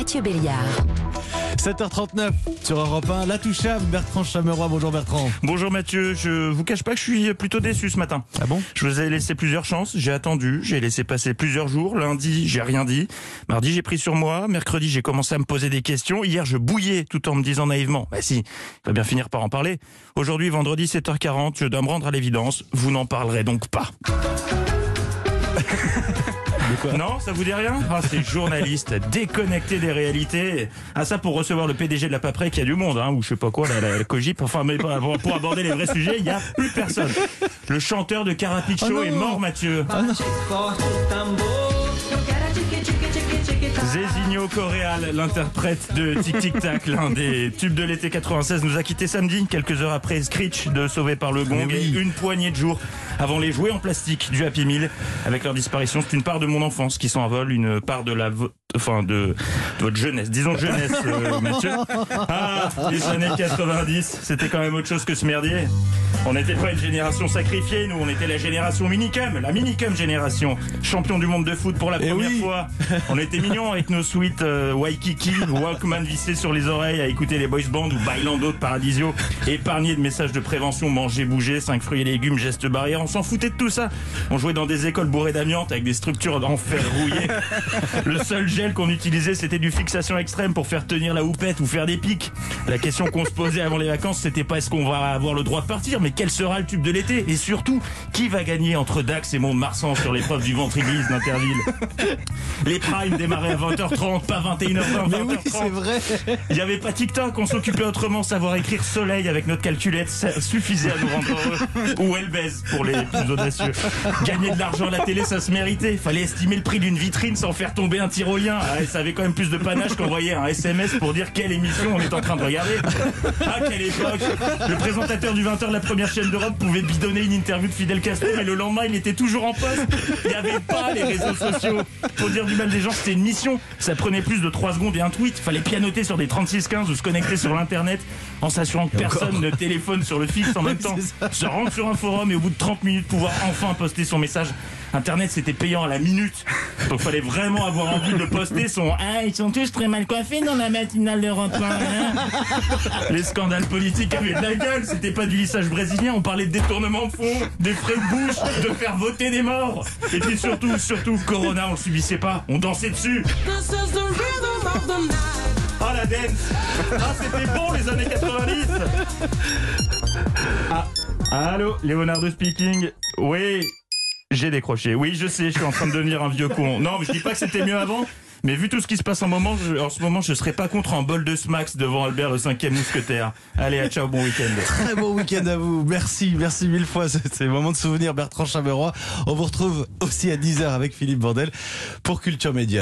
Mathieu Béliard. 7h39 sur Europe 1, la touchable, Bertrand Chameroy. Bonjour Bertrand. Bonjour Mathieu, je vous cache pas que je suis plutôt déçu ce matin. Ah bon? Je vous ai laissé plusieurs chances, j'ai attendu, j'ai laissé passer plusieurs jours. Lundi, j'ai rien dit. Mardi, j'ai pris sur moi. Mercredi, j'ai commencé à me poser des questions. Hier, je bouillais tout en me disant naïvement, bah si, il va bien finir par en parler. Aujourd'hui, vendredi 7h40, je dois me rendre à l'évidence, vous n'en parlerez donc pas. Non, ça vous dit rien? Ah, c'est journaliste, déconnecté des réalités. Ah, ça pour recevoir le PDG de la Paprec, il y a du monde, hein, ou je sais pas quoi, la, la, la Cogip. Enfin, mais pour, pour aborder les vrais sujets, il y a plus personne. Le chanteur de Carapicho Oh est mort, Mathieu. Zézinho Coréal, l'interprète de Tic Tic Tac, l'un des tubes de l'été 96, nous a quitté samedi, quelques heures après Screech de Sauvé par le Gong, Mais oui. et une poignée de jours avant les jouets en plastique du Happy Meal. Avec leur disparition, c'est une part de mon enfance qui s'envole, une part de la enfin de, de votre jeunesse, disons jeunesse, euh, Mathieu. Ah, les années 90, c'était quand même autre chose que ce merdier. On n'était pas une génération sacrifiée, nous, on était la génération minicum, la minicum génération, champion du monde de foot pour la Eh première oui. fois. On était mignons avec nos suites euh, Waikiki, Walkman vissés sur les oreilles à écouter les boys bands ou Bailando de Paradisio, épargnés de messages de prévention, manger, bouger, 5 fruits et légumes, gestes barrières, on s'en foutait de tout ça. On jouait dans des écoles bourrées d'amiante avec des structures en fer rouillé. Le seul gel qu'on utilisait, c'était du fixation extrême pour faire tenir la houppette ou faire des pics. La question qu'on se posait avant les vacances, c'était pas est-ce qu'on va avoir le droit de partir, mais quel sera le tube de l'été? Et surtout, qui va gagner entre Dax et Mont-de-Marsan sur l'épreuve du ventre-église d'Interville? Les primes démarraient à 20h30, pas 21h20, Mais oui, 20h30. c'est vrai. Il n'y avait pas TikTok, on s'occupait autrement, savoir écrire soleil avec notre calculette, ça suffisait à nous rendre heureux. Ou elle baise pour les plus audacieux. Gagner de l'argent à la télé, ça se méritait. Fallait estimer le prix d'une vitrine sans faire tomber un tyrolien. Ah, ça avait quand même plus de panache qu'envoyer un SMS pour dire quelle émission on est en train de regarder. Ah, quelle époque Le présentateur du 20h de la première chaîne d'Europe pouvait bidonner une interview de Fidel Castro, mais le lendemain, il était toujours en poste. Il n'y avait pas les réseaux sociaux. Pour dire du mal des gens, c'était une mission. Ça prenait plus de 3 secondes et un tweet. Fallait pianoter sur des 3615 ou se connecter sur l'internet en s'assurant que personne ne téléphone sur le fixe en même temps. Se rendre sur un forum et au bout de 30 minutes pouvoir enfin poster son message. Internet c'était payant à la minute. Donc fallait vraiment avoir envie de poster son Ah ils sont tous très mal coiffés dans la matinale d'Europe 1, hein. Les scandales politiques avaient de la gueule, c'était pas du lissage brésilien, on parlait de détournement de fonds, des frais de bouche, de faire voter des morts. Et puis surtout, surtout, Corona on le subissait pas, on dansait dessus. Ah la dance Ah c'était bon les années 90 Ah, allô, Leonardo speaking. Oui, j'ai décroché. Oui, je sais, je suis en train de devenir un vieux con. Non, mais je dis pas que c'était mieux avant. Mais vu tout ce qui se passe en, moment, je- en ce moment, je serais pas contre un bol de smacks devant Albert le cinquième mousquetaire. Allez, à ciao, bon week-end. Très bon week-end à vous. Merci, merci mille fois. C'est le moment de souvenir Bertrand Chameroy. On vous retrouve aussi à 10h avec Philippe Bordel pour Culture Média.